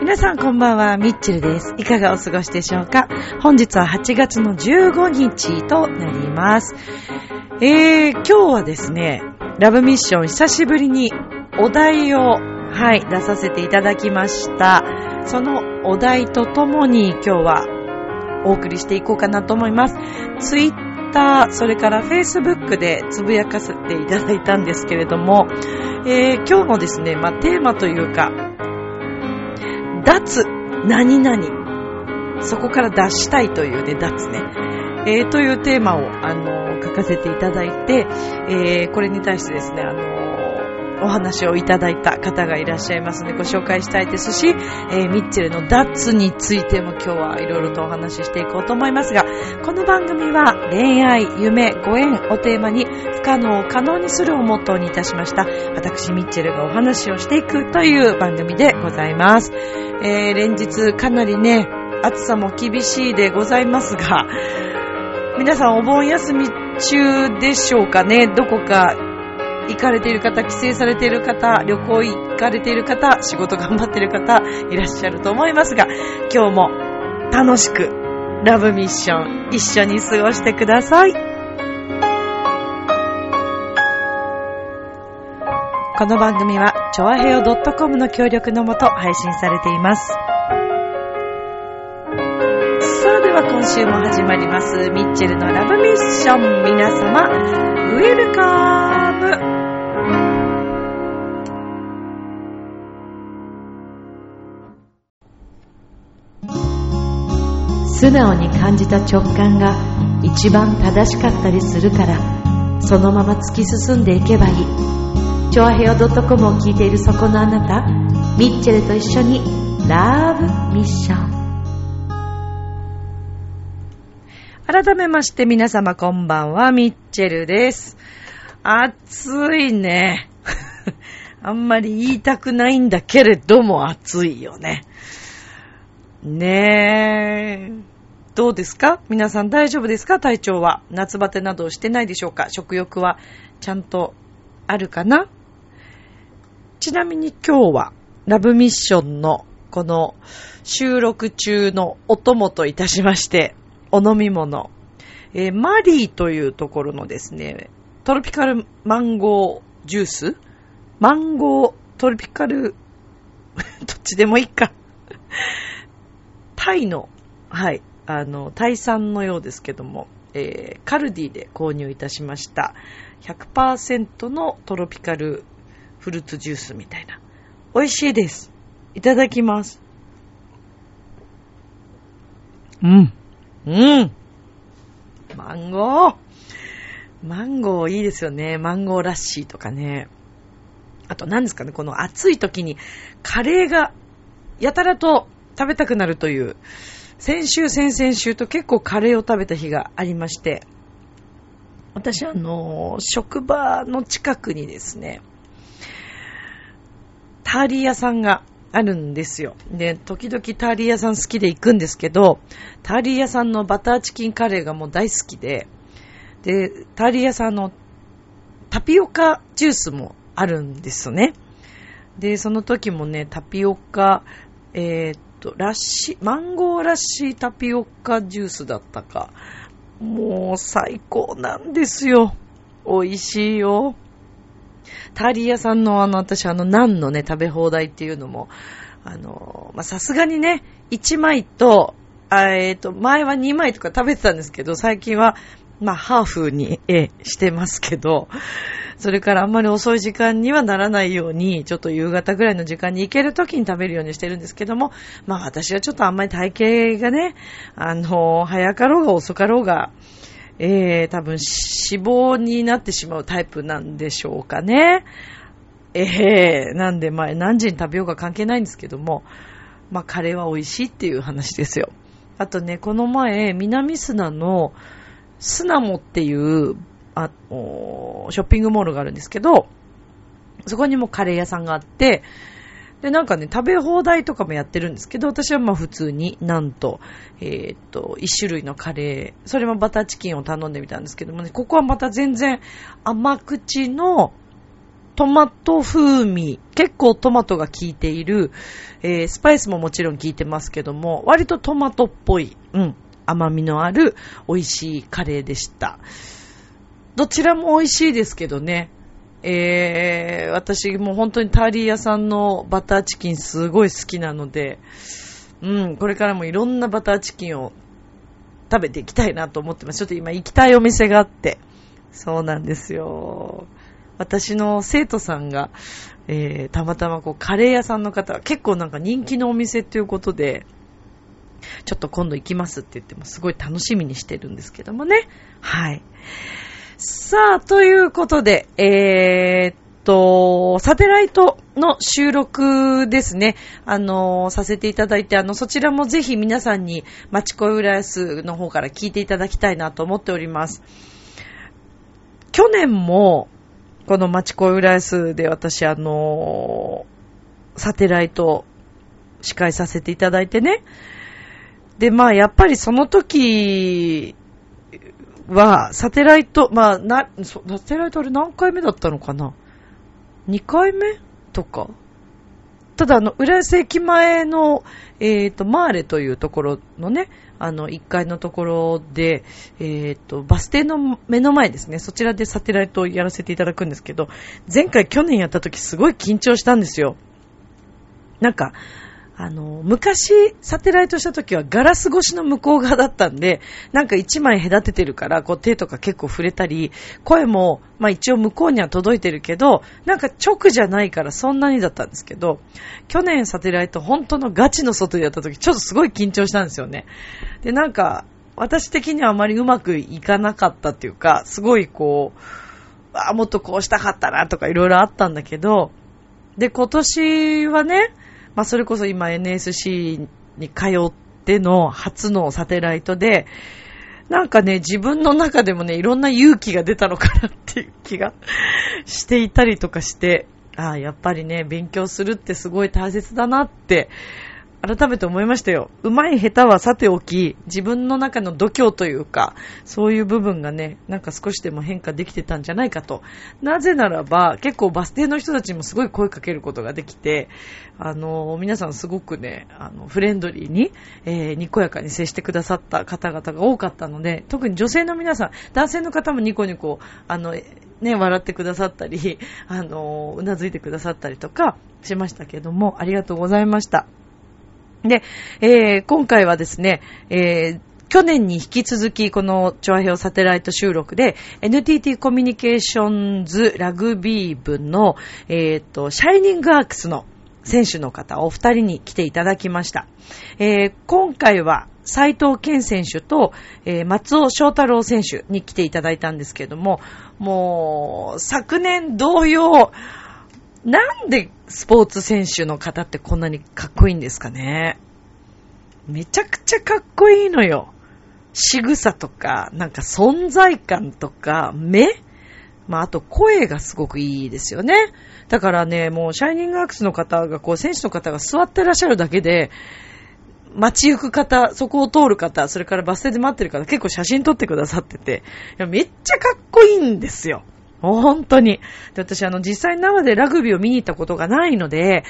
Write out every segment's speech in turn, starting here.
皆さんこんばんは、ミッチェルです。いかがお過ごしでしょうか？本日は8月の15日となります。えー、今日はですね、ラブミッション久しぶりにお題を、はい、出させていただきました。そのお題とともに今日はお送りしていこうかなと思います。ツイッター、それからフェイスブックでつぶやかせていただいたんですけれども、えー、今日のですね、まあ、テーマというか、脱何々。そこから脱したいというね、脱ね。えー、というテーマを、あの書かせていただいて、えー、これに対してですね、あのお話をいただいた方がいらっしゃいますのでご紹介したいですし、えーミッチェルの脱についても今日はいろいろとお話ししていこうと思いますが、この番組は恋愛、夢、ご縁をテーマに不可能を可能にするをモットーにいたしました。私ミッチェルがお話をしていくという番組でございます。えー連日かなりね、暑さも厳しいでございますが、皆さんお盆休み中でしょうかね、どこか行かれている方、帰省されている方、旅行行かれている方、仕事頑張っている方、いらっしゃると思いますが、今日も楽しくラブミッション一緒に過ごしてください。この番組は、ちょあへよ .com の協力のもと配信されています。では今週も始まります、ミッチェルのラブミッション。皆様、ウェルカム。素直に感じた直感が一番正しかったりするからそのまま突き進んでいけばいい。チョアヘオ .com を聞いているそこのあなたミッチェルと一緒にラブミッション。改めまして皆様こんばんは、ミッチェルです。暑いね。あんまり言いたくないんだけれども暑いよね。ねえ。どうですか？皆さん大丈夫ですか？体調は？夏バテなどしてないでしょうか？食欲は？ちゃんとあるかな？ちなみに今日はラブミッションのこの収録中のお供といたしまして、お飲み物、えーマリーというところのですね、トロピカルマンゴージュース？マンゴートロピカル、どっちでもいいか。タイの、はい、あの、タイ産のようですけども、えーカルディで購入いたしました。100%のトロピカルフルーツジュースみたいな。美味しいです。いただきます。うん。うん。マンゴー。マンゴーいいですよね。マンゴーラッシーとかね。あと何ですかね、この暑い時にカレーがやたらと食べたくなるという、先週、先々週と結構カレーを食べた日がありまして、私あの、職場の近くにですね、ターリー屋さんがあるんですよ。で、時々ターリー屋さん好きで行くんですけど、ターリー屋さんのバターチキンカレーがもう大好きで、で、ターリー屋さんのタピオカジュースもあるんですね。で、その時もね、タピオカ、えーっと、ラッシー、マンゴーラッシータピオカジュースだったか。もう最高なんですよ。美味しいよ。ターリー屋さんのあの、私あの、ナンのね、食べ放題っていうのも、あの、ま、さすがにね、1枚と、えっ、と、前は2枚とか食べてたんですけど、最近は、まあ、ハーフに、ええしてますけど、それからあんまり遅い時間にはならないように、ちょっと夕方ぐらいの時間に行ける時に食べるようにしてるんですけども、まあ私はちょっとあんまり体型がね、あの、早かろうが遅かろうが、えー、多分脂肪になってしまうタイプなんでしょうかね。ええなんでまあ何時に食べようか関係ないんですけども、まあカレーは美味しいっていう話ですよ。あとね、この前、南砂のスナモっていう、ああ、ショッピングモールがあるんですけど、そこにもカレー屋さんがあって、で、なんかね、食べ放題とかもやってるんですけど、私はまあ普通になんと、えー、っと、一種類のカレー、それもバターチキンを頼んでみたんですけどもね、ここはまた全然甘口のトマト風味、結構トマトが効いている、えー、スパイスももちろん効いてますけども、割とトマトっぽい、うん、甘みのある美味しいカレーでした。どちらも美味しいですけどね、えー、私もう本当にターリー屋さんのバターチキンすごい好きなので、うん、これからもいろんなバターチキンを食べていきたいなと思ってます。ちょっと今行きたいお店があって。そうなんですよ。私の生徒さんが、えー、たまたまこうカレー屋さんの方、結構なんか人気のお店っていうことで、ちょっと今度行きますって言ってもすごい楽しみにしてるんですけどもね。はい。さあ、ということで、えー、っと、サテライトの収録ですね。あの、させていただいて、あの、そちらもぜひ皆さんに、マチコイ浦安の方から聞いていただきたいなと思っております。去年も、このマチコイ浦安で私、あの、サテライト司会させていただいてね。で、まあ、やっぱりその時は、サテライト、まあ、な、サテライトあれ何回目だったのかな ?2 回目とか？ただ、あの、浦安駅前の、えっ、ー、と、マーレというところのね、あの、1階のところで、えっ、ー、と、バス停の目の前ですね、そちらでサテライトをやらせていただくんですけど、前回去年やった時すごい緊張したんですよ。なんか、あの、昔、サテライトした時はガラス越しの向こう側だったんで、なんか一枚隔ててるから、こう手とか結構触れたり、声も、まあ一応向こうには届いてるけど、なんか直じゃないからそんなにだったんですけど、去年サテライト本当のガチの外でやった時、ちょっとすごい緊張したんですよね。で、なんか、私的にはあまりうまくいかなかったっていうか、すごいこう、あ、もっとこうしたかったなとかいろいろあったんだけど、で、今年はね、まあ、それこそ今 NSC に通っての初のサテライトで、なんかね、自分の中でもね、いろんな勇気が出たのかなっていう気が していたりとかして、ああ、やっぱりね、勉強するってすごい大切だなって改めて思いましたよ。うまい下手はさておき、自分の中の度胸というか、そういう部分がね、なんか少しでも変化できてたんじゃないかと。なぜならば、結構バス停の人たちもすごい声かけることができて、あの、皆さんすごくね、あの、フレンドリーに、えー、にこやかに接してくださった方々が多かったので、特に女性の皆さん、男性の方もニコニコ、あの、ね、笑ってくださったり、あの、うなずいてくださったりとかしましたけども、ありがとうございました。で、えー、今回はですね、えー、去年に引き続き、この、チョアヘオサテライト収録で、NTT コミュニケーションズラグビー部の、えっ、ー、と、シャイニングアークスの選手の方、お二人に来ていただきました。えー、今回は、斉藤健選手と、えー、松尾翔太郎選手に来ていただいたんですけれども、もう、昨年同様、なんでスポーツ選手の方ってこんなにかっこいいんですかね？めちゃくちゃかっこいいのよ。仕草とか、なんか存在感とか、目？まあ、あと声がすごくいいですよね。だからね、もう、シャイニングアクスの方が、こう、選手の方が座ってらっしゃるだけで、街行く方、そこを通る方、それからバス停で待ってる方、結構写真撮ってくださってて、めっちゃかっこいいんですよ。本当に。で私、あの、実際生でラグビーを見に行ったことがないので、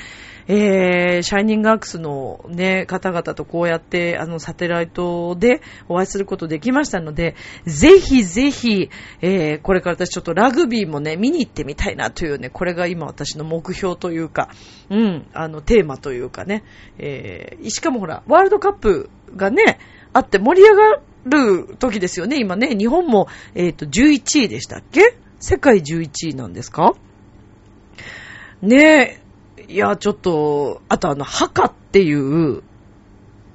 えー、シャイニングアークスのね、方々とこうやって、あの、サテライトでお会いすることできましたので、ぜひぜひ、えー、これから私ちょっとラグビーもね、見に行ってみたいなというね、これが今私の目標というか、うん、あの、テーマというかね、えー、しかもほら、ワールドカップがね、あって盛り上がる時ですよね、今ね、日本も、えっ、ー、と、11位でしたっけ世界11位なんですか？ねえ。いや、ちょっと、あとあの、ハカっていう、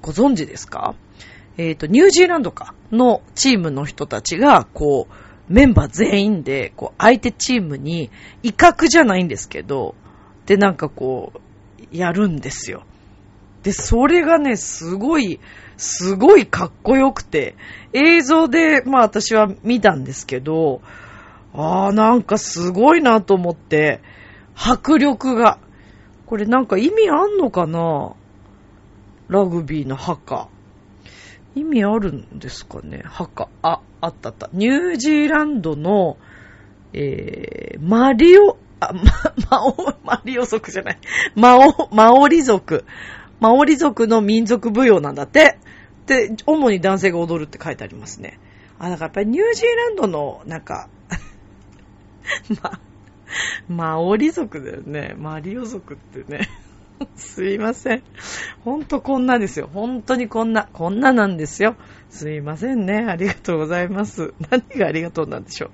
ご存知ですか？えっ、ー、と、ニュージーランドかのチームの人たちが、こう、メンバー全員で、こう、相手チームに、威嚇じゃないんですけど、で、なんかこう、やるんですよ。で、それがね、すごい、すごいかっこよくて、映像で、まあ私は見たんですけど、ああ、なんかすごいなと思って、迫力が。これなんか意味あんのかな？ラグビーの墓。意味あるんですかね？墓。あ、あったあった。ニュージーランドの、えー、マリオ、あ、ま、マオ、マリオ族じゃない。マオ、マオリ族。マオリ族の民族舞踊なんだって。で、主に男性が踊るって書いてありますね。あ、だからやっぱりニュージーランドの、なんか ま、マオリ族だよね。マリオ族ってね。すいません。ほんとこんなですよ。本当にこんな、こんななんですよ。すいませんね。ありがとうございます。何がありがとうなんでしょう。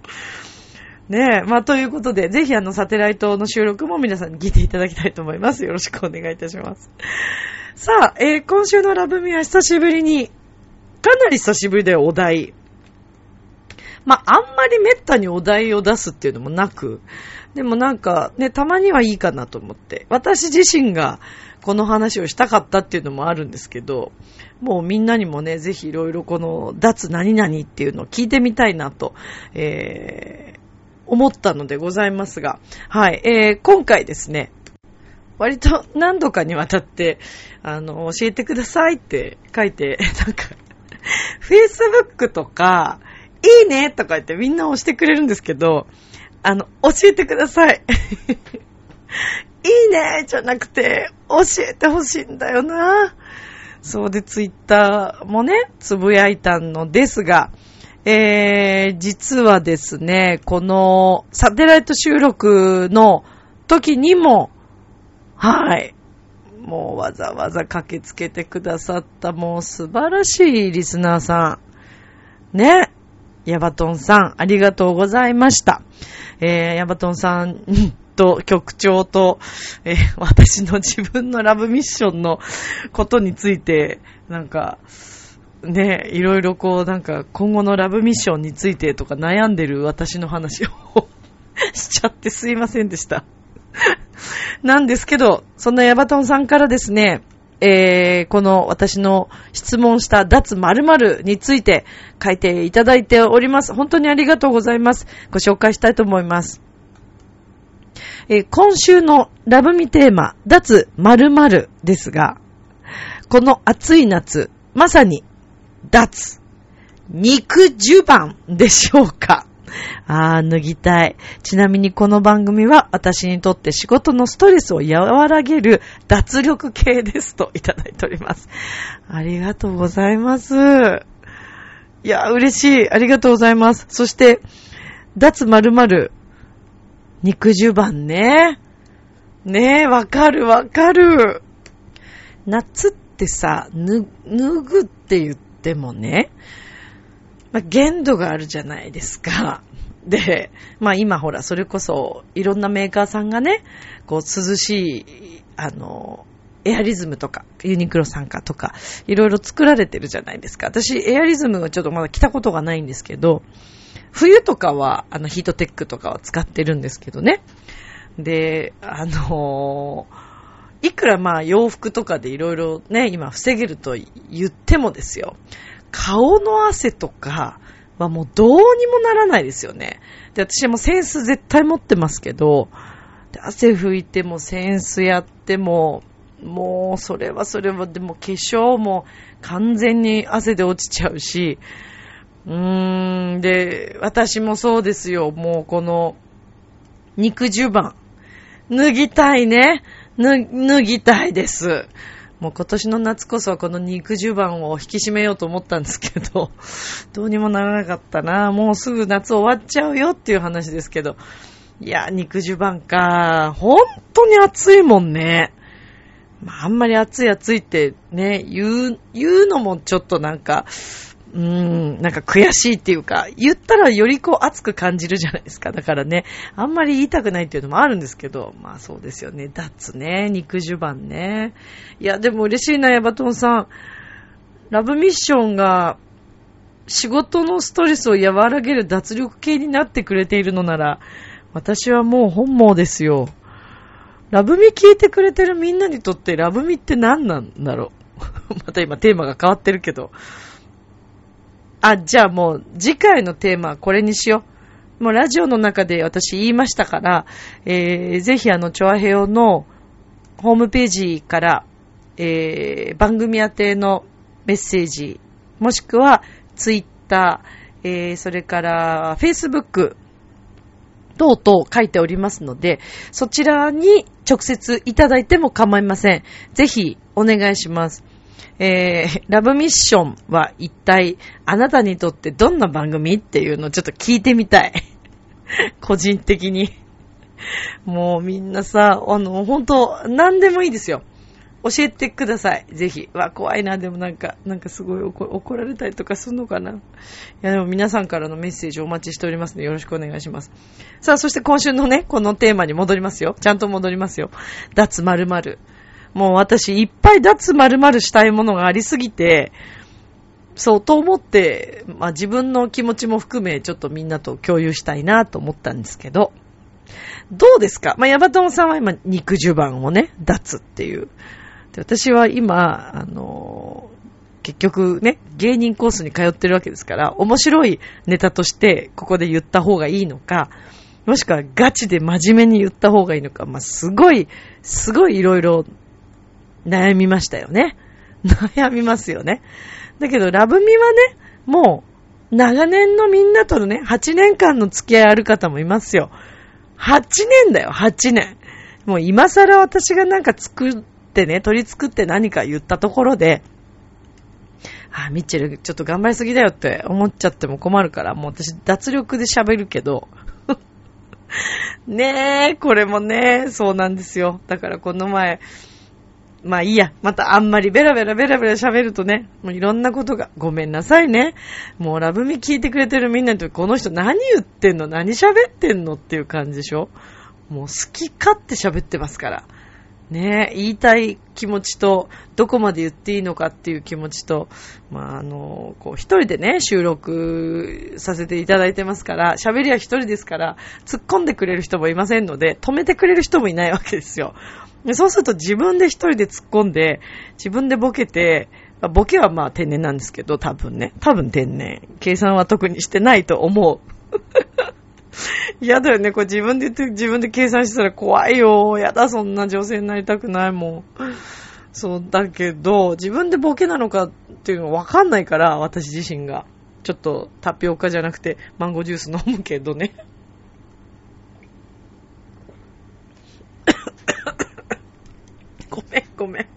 ねえ。まあ、ということで、ぜひあの、サテライトの収録も皆さんに聞いていただきたいと思います。よろしくお願いいたします。さあ、えー、今週のラブミは久しぶりに、かなり久しぶりでお題。まあ、あんまりめったにお題を出すっていうのもなく、でもなんかね、たまにはいいかなと思って、私自身がこの話をしたかったっていうのもあるんですけど、もうみんなにもね、ぜひいろいろこの脱何々っていうのを聞いてみたいなと、えー、思ったのでございますが、はい、えー、今回ですね、割と何度かにわたって、あの、教えてくださいって書いて、なんか、Facebook とか、いいねとか言ってみんな押してくれるんですけど、あの、教えてください。いいねじゃなくて、教えてほしいんだよな。そうで、ツイッターもね、つぶやいたのですが、えー、実はですね、このサテライト収録の時にも、はい、もうわざわざ駆けつけてくださったもう素晴らしいリスナーさん。ね。ヤバトンさん、ありがとうございました。えー、ヤバトンさんと局長と、えー、私の自分のラブミッションのことについて、なんか、ね、いろいろこう、なんか、今後のラブミッションについてとか悩んでる私の話を しちゃってすいませんでした。なんですけど、そんなヤバトンさんからですね、えー、この私の質問した脱〇〇について書いていただいております。本当にありがとうございます。ご紹介したいと思います。えー、今週のラブミテーマ、脱〇〇ですが、この暑い夏、まさに脱肉襦袢でしょうか？あー、脱ぎたい。ちなみにこの番組は私にとって仕事のストレスを和らげる脱力系ですといただいております。ありがとうございます。いや、嬉しい。ありがとうございます。そして、脱〇〇肉襦袢ね。ねえ、わかるわかる。夏ってさ、脱ぐって言ってもね、まあ、限度があるじゃないですか。で、まあ今ほら、それこそ、いろんなメーカーさんがね、こう涼しい、あの、エアリズムとか、ユニクロさんかとか、いろいろ作られてるじゃないですか。私、エアリズムはちょっとまだ着たことがないんですけど、冬とかは、あの、ヒートテックとかは使ってるんですけどね。で、あの、いくらまあ洋服とかでいろいろね、今防げると言ってもですよ。顔の汗とかはもうどうにもならないですよね。で、私はもうセンス絶対持ってますけど、汗拭いてもセンスやっても、もうそれはそれはでも化粧も完全に汗で落ちちゃうし、うーん、で、私もそうですよ。もうこの肉襦袢。脱ぎたいね。脱ぎたいです。もう今年の夏こそはこの肉襦袢を引き締めようと思ったんですけど、どうにもならなかったな。もうすぐ夏終わっちゃうよっていう話ですけど。いや、肉襦袢か。本当に暑いもんね。まあ、あんまり暑い暑いってね、言う、言うのもちょっとなんか、うーん、なんか悔しいっていうか、言ったらよりこう熱く感じるじゃないですか。だからね、あんまり言いたくないっていうのもあるんですけど、まあそうですよね。ダッツね、肉襦袢ね。いや、でも嬉しいな、ヤバトンさん。ラブミッションが仕事のストレスを和らげる脱力系になってくれているのなら、私はもう本望ですよ。ラブミ聞いてくれてるみんなにとってラブミって何なんだろう。また今テーマが変わってるけど。あ、じゃあもう次回のテーマはこれにしよう。もうラジオの中で私言いましたから、えー、ぜひあの、チョアヘオのホームページから、えー、番組宛てのメッセージ、もしくはツイッター、えー、それからフェイスブック等々書いておりますので、そちらに直接いただいても構いません。ぜひお願いします。えー、ラブミッションは一体あなたにとってどんな番組っていうのをちょっと聞いてみたい。個人的に。もうみんなさ、あの、本当何でもいいですよ。教えてください。ぜひ。わ、怖いな。でもなんか、なんかすごい怒られたりとかするのかな。いや、でも皆さんからのメッセージお待ちしておりますので、よろしくお願いします。さあ、そして今週のね、このテーマに戻りますよ。ちゃんと戻りますよ。脱〇〇。もう私、いっぱい脱〇〇したいものがありすぎて、そうと思って、まあ自分の気持ちも含め、ちょっとみんなと共有したいなと思ったんですけど、どうですか？まあ、ヤバトンさんは今、肉襦袢をね、脱っていう。で私は今、あの、結局ね、芸人コースに通ってるわけですから、面白いネタとしてここで言った方がいいのか、もしくはガチで真面目に言った方がいいのか、まあ、すごい、すごいいろいろ悩みましたよね。悩みますよね。だけど、ラブミはね、もう、長年のみんなとのね、8年間の付き合いある方もいますよ。8年だよ、8年。もう今更私がなんか作ってね、取り作って何か言ったところで、あ、ミッチェル、ちょっと頑張りすぎだよって思っちゃっても困るから、もう私脱力で喋るけど、ねえ、これもね、そうなんですよ。だからこの前、まあいいや、またあんまりベラベラベラベラ喋るとね、もういろんなことが、ごめんなさいね。もうラブミ聞いてくれてるみんなにとこの人何言ってんの？何喋ってんのっていう感じでしょ？もう好き勝手喋ってますから。ねえ、言いたい気持ちと、どこまで言っていいのかっていう気持ちと、まあ、あの、こう、一人でね、収録させていただいてますから、喋りは一人ですから、突っ込んでくれる人もいませんので、止めてくれる人もいないわけですよ。そうすると自分で一人で突っ込んで、自分でボケて、ボケはまあ天然なんですけど、多分ね。多分天然。計算は特にしてないと思う。嫌だよね。これ自分で言って、自分で計算したら怖いよ。やだ、そんな女性になりたくないもん。そうだけど、自分でボケなのかっていうのわかんないから、私自身が。ちょっとタピオカじゃなくてマンゴージュース飲むけどね。ごめん、ごめん。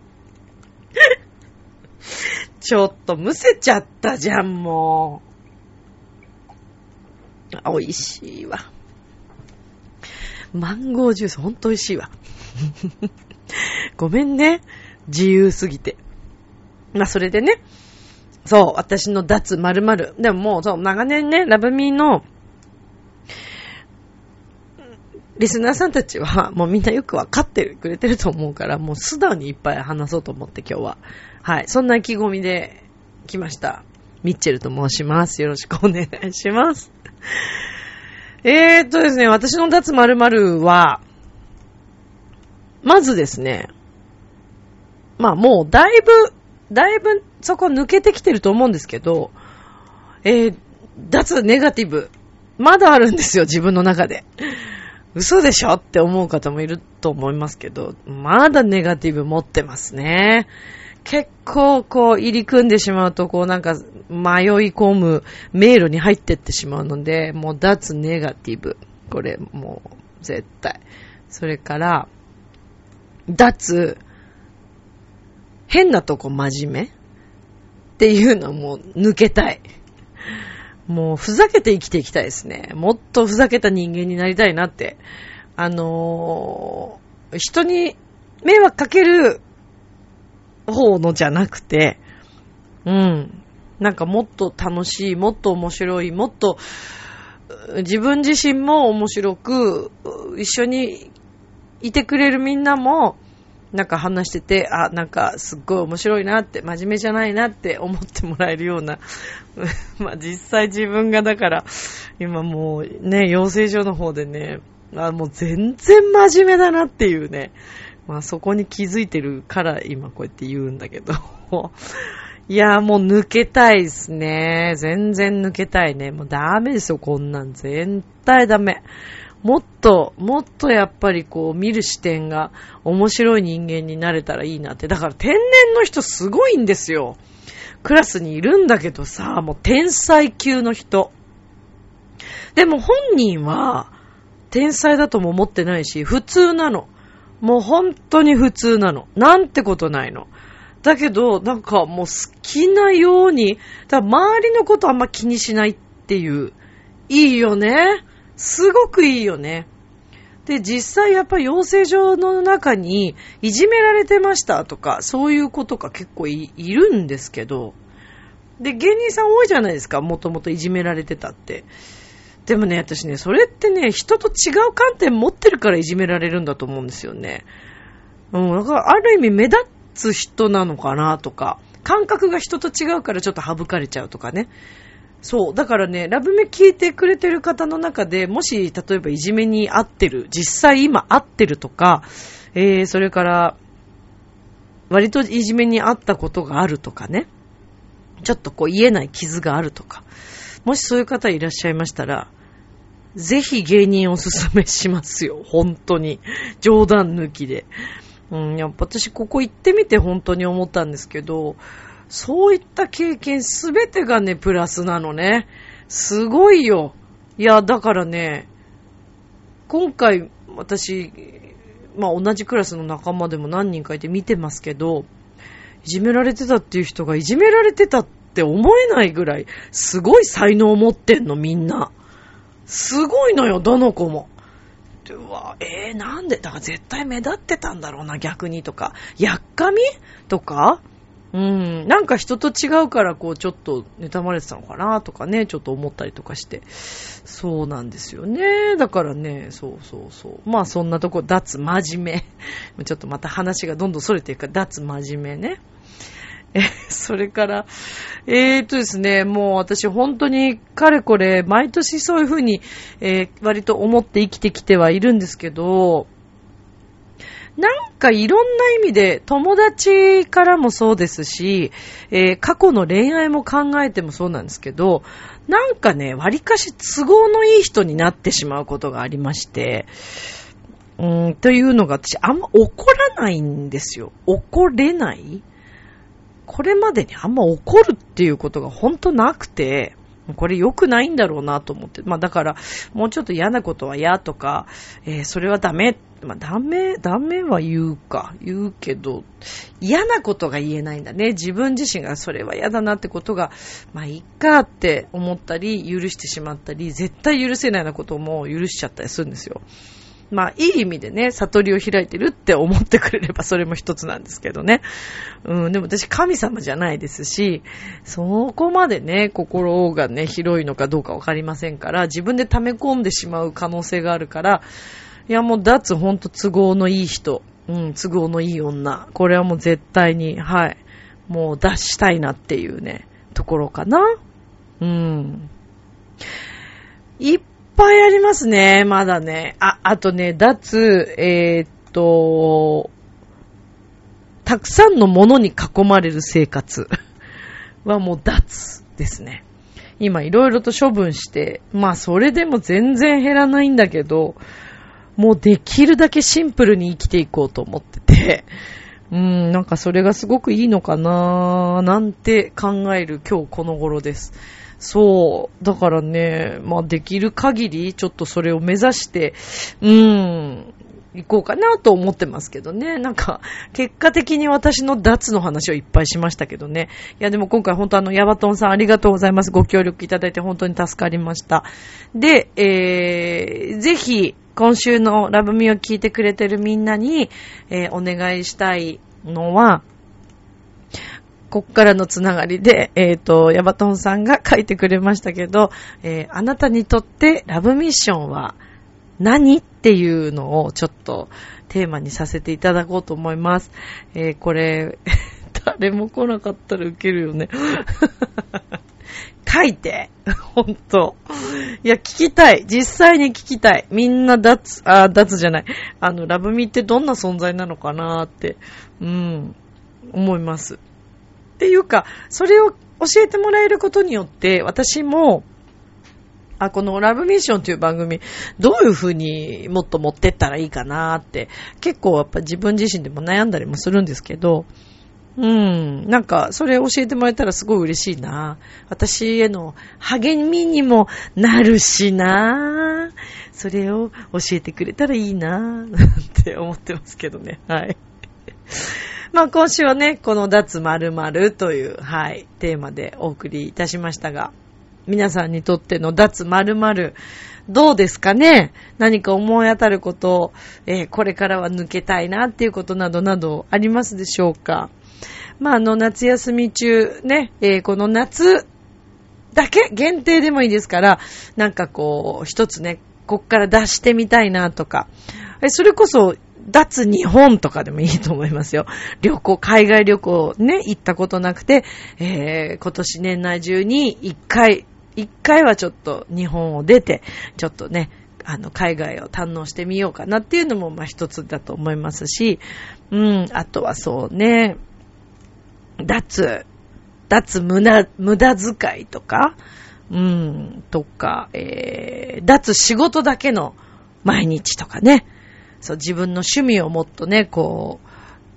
ちょっとむせちゃったじゃん、もう。美味しいわ。マンゴージュースほんと美味しいわ。ごめんね。自由すぎて。まあ、それでね。そう、私の脱〇〇。でももう、そう、長年ね、ラブミーのリスナーさんたちはもうみんなよくわかってくれてると思うから、もう素直にいっぱい話そうと思って今日は。はい。そんな意気込みで来ました。ミッチェルと申します。よろしくお願いします。えーっとですね、私の脱〇〇は、まずですね、まあもうだいぶ、だいぶそこ抜けてきてると思うんですけど、えー、脱ネガティブ、まだあるんですよ、自分の中で。嘘でしょ？って思う方もいると思いますけど、まだネガティブ持ってますね。結構こう入り組んでしまうとこうなんか迷い込む迷路に入ってってしまうので、もう脱ネガティブ。これもう絶対。それから、脱変なとこ真面目っていうのも抜けたい。もうふざけて生きていきたいですね。もっとふざけた人間になりたいなって。あのー、人に迷惑かける方のじゃなくて、うん。なんかもっと楽しい、もっと面白い、もっと自分自身も面白く、一緒にいてくれるみんなもなんか話してて、あ、なんかすっごい面白いなって、真面目じゃないなって思ってもらえるような、まあ実際自分がだから、今もうね、養成所の方でね、あもう全然真面目だなっていうね、まあそこに気づいてるから今こうやって言うんだけど、いや、もう抜けたいですね。全然抜けたいね。もうダメですよ、こんなん。絶対ダメ。もっと、もっとやっぱりこう見る視点が面白い人間になれたらいいなって。だから天然の人すごいんですよ。クラスにいるんだけどさ、もう天才級の人。でも本人は天才だとも思ってないし、普通なの。もう本当に普通なの。なんてことないの。だけど、なんかもう好きなように、だ周りのことあんま気にしないっていう。いいよね。すごくいいよね。で、実際やっぱ養成所の中にいじめられてましたとか、そういうことが結構いるんですけど、で、芸人さん多いじゃないですか、もともといじめられてたって。でもね、私ね、それってね、人と違う観点持ってるからいじめられるんだと思うんですよね。うん、だからある意味目立つ人なのかなとか、感覚が人と違うからちょっと省かれちゃうとかね。そう。だからね、ラブメ聞いてくれてる方の中で、もし、例えばいじめに遭ってる、実際今遭ってるとか、えー、それから、割といじめに遭ったことがあるとかね。ちょっとこう言えない傷があるとか。もしそういう方いらっしゃいましたら、ぜひ芸人おすすめしますよ。本当に。冗談抜きで。うん、やっぱ私ここ行ってみて本当に思ったんですけど、そういった経験すべてがね、プラスなのね。すごいよ。いや、だからね、今回私、まあ同じクラスの仲間でも何人かいて見てますけど、いじめられてたっていう人がいじめられてたって思えないぐらい、すごい才能を持ってんの、みんな。すごいのよ、どの子も。うわ、えー、なんでだから絶対目立ってたんだろうな、逆にとか。やっかみとかうん、なんか人と違うからこうちょっと妬まれてたのかなとかね、ちょっと思ったりとかして。そうなんですよね。だからね、そうそうそう。まあそんなとこ、脱真面目。ちょっとまた話がどんどん逸れていくから、脱真面目ね。え、それから、えー、っとですね、もう私本当にかれこれ毎年そういうふうに、えー、割と思って生きてきてはいるんですけど、なんかいろんな意味で友達からもそうですし、えー、過去の恋愛も考えてもそうなんですけど、なんかね、割かし都合のいい人になってしまうことがありまして、うん、というのが私あんま怒らないんですよ。怒れないこれまでにあんま怒るっていうことが本当なくて、これ良くないんだろうなと思って。まあだから、もうちょっと嫌なことは嫌とか、えー、それはダメ。まあダメ、ダメは言うか。言うけど、嫌なことが言えないんだね。自分自身がそれは嫌だなってことが、まあいっかって思ったり、許してしまったり、絶対許せないようなことも許しちゃったりするんですよ。まあ、いい意味でね、悟りを開いてるって思ってくれればそれも一つなんですけどね。うん、でも私神様じゃないですし、そこまでね、心がね、広いのかどうかわかりませんから、自分で溜め込んでしまう可能性があるから、いやもう脱ほんと都合のいい人、うん、都合のいい女。これはもう絶対に、はい、もう出したいなっていうね、ところかな。うん。一ぱいありますね、まだね。あ、あとね、脱、えー、っと、たくさんのものに囲まれる生活 はもう脱ですね。今いろいろと処分して、まあそれでも全然減らないんだけど、もうできるだけシンプルに生きていこうと思ってて、うん、なんかそれがすごくいいのかなーなんて考える今日この頃です。そう。だからね、まあできる限り、ちょっとそれを目指して、うん、行こうかなと思ってますけどね。なんか、結果的に私の脱の話をいっぱいしましたけどね。いや、でも今回本当あの、ヤバトンさんありがとうございます。ご協力いただいて本当に助かりました。で、えー、ぜひ、今週のラブミを聞いてくれてるみんなに、えー、お願いしたいのは、こっからのつながりで、えっ、ー、と、ヤバトンさんが書いてくれましたけど、えー、あなたにとってラブミッションは何っていうのをちょっとテーマにさせていただこうと思います。えー、これ、誰も来なかったらウケるよね。書いて。ほんと。いや、聞きたい。実際に聞きたい。みんな脱、あ、脱じゃない。あの、ラブミってどんな存在なのかなって、うん、思います。っていうか、それを教えてもらえることによって、私も、あ、このラブミッションという番組、どういう風にもっと持ってったらいいかなって、結構やっぱ自分自身でも悩んだりもするんですけど、うん。なんか、それ教えてもらえたらすごい嬉しいな。私への励みにもなるしな。それを教えてくれたらいいな。って思ってますけどね。はい。まあ今週はね、この脱〇〇という、はい、テーマでお送りいたしましたが、皆さんにとっての脱〇〇、どうですかね？何か思い当たること、えー、これからは抜けたいなっていうことなどなどありますでしょうか？まあ、あの、夏休み中、ね、えー、この夏だけ限定でもいいですから、なんかこう、一つね、こっから出してみたいなとか、えそれこそ、脱日本とかでもいいと思いますよ。旅行、海外旅行ね、行ったことなくて、えー、今年年内中に一回、一回はちょっと日本を出て、ちょっとね、あの、海外を堪能してみようかなっていうのも、ま一つだと思いますし、うん、あとはそうね、脱、脱無駄、無駄遣いとか、うん、とか、えー、脱仕事だけの毎日とかね。そう、自分の趣味をもっとね、こう、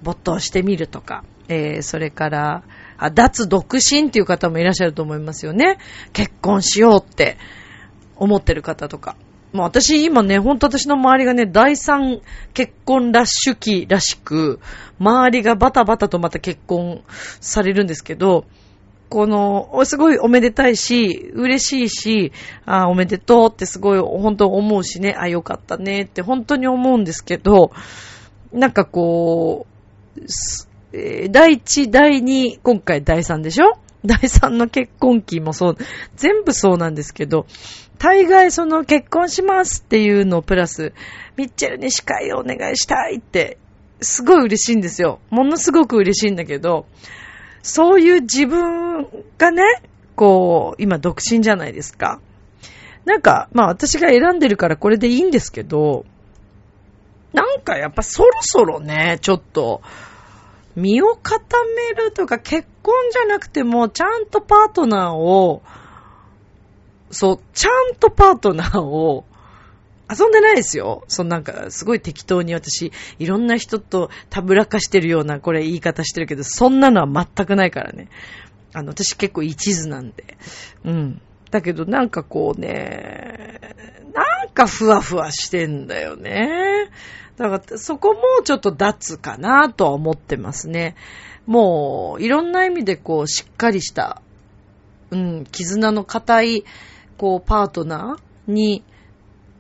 没頭してみるとか、えー、それから、あ、脱独身っていう方もいらっしゃると思いますよね。結婚しようって思ってる方とか。もう私今ね、ほんと私の周りがね、第三結婚ラッシュ期らしく、周りがバタバタとまた結婚されるんですけど、この、すごいおめでたいし、嬉しいし、あおめでとうってすごい本当思うしね、あ、よかったねって本当に思うんですけど、なんかこう、えー、第一、第二、今回第三でしょ？第三の結婚期もそう、全部そうなんですけど、大概その結婚しますっていうのをプラス、ミッチェルに司会をお願いしたいって、すごい嬉しいんですよ。ものすごく嬉しいんだけど、そういう自分がね、こう、今独身じゃないですか。なんか、まあ私が選んでるからこれでいいんですけど、なんかやっぱそろそろね、ちょっと、身を固めるとか結婚じゃなくても、ちゃんとパートナーを、そう、ちゃんとパートナーを、遊んでないですよ。そのなんか、すごい適当に私、いろんな人とたぶらかしてるような、これ言い方してるけど、そんなのは全くないからね。あの、私結構一途なんで。うん。だけどなんかこうね、なんかふわふわしてんだよね。だからそこもちょっと脱かなとは思ってますね。もう、いろんな意味でこう、しっかりした、うん、絆の固いこう、パートナーに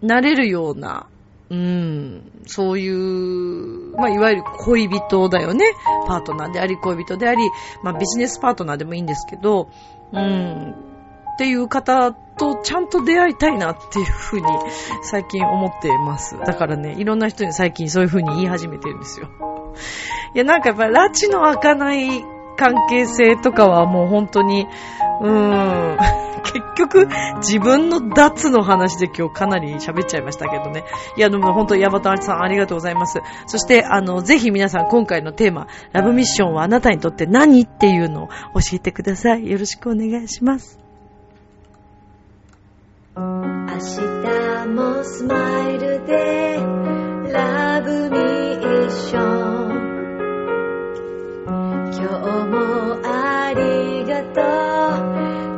なれるような、うん、そういう、まあ、いわゆる恋人だよね。パートナーであり、恋人であり、まあ、ビジネスパートナーでもいいんですけど、うん、っていう方とちゃんと出会いたいなっていうふうに最近思ってます。だからね、いろんな人に最近そういうふうに言い始めてるんですよ。いや、なんかやっぱ、拉致の開かない関係性とかはもう本当に、うーん、結局、自分の脱の話で今日かなり喋っちゃいましたけどね。いや、でも本当、ヤバタアさんありがとうございます。そして、あの、ぜひ皆さん今回のテーマ、ラブミッションはあなたにとって何っていうのを教えてください。よろしくお願いします。明日もスマイルでラブミッション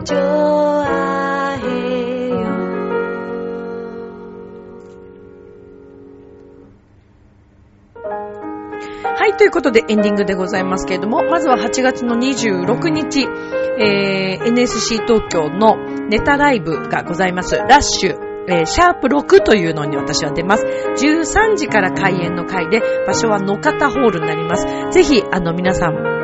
とうはい、ということでエンディングでございますけれども、まずは8月の26日、えー、NSC 東京のネタライブがございます。ラッシュ、えー、シャープ6というのに私は出ます。13時から開演の会で、場所は野方ホールになります。ぜひ、あの、皆さん、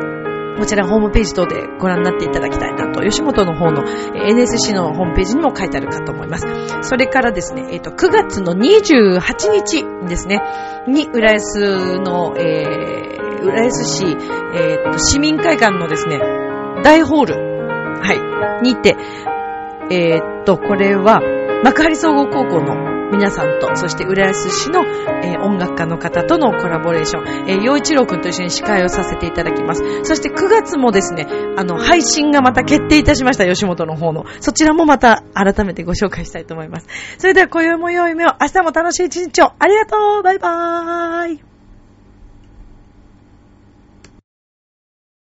こちらホームページ等でご覧になっていただきたいなと、吉本の方の NSC のホームページにも書いてあるかと思います。それからですね、えっ、ー、と、9月の28日ですね、に、浦安の、えー、浦安市、えー、と、市民会館のですね、大ホール、はい、にて、えー、っと、これは、幕張総合高校の皆さんと、そして浦安市の、えー音楽家の方とのコラボレーション、えー、陽一郎くんと一緒に司会をさせていただきます。そして9月もですね、あの、配信がまた決定いたしました、吉本の方の。そちらもまた改めてご紹介したいと思います。それでは、今宵も良い夢を、明日も楽しい一日を、ありがとうバイバーイ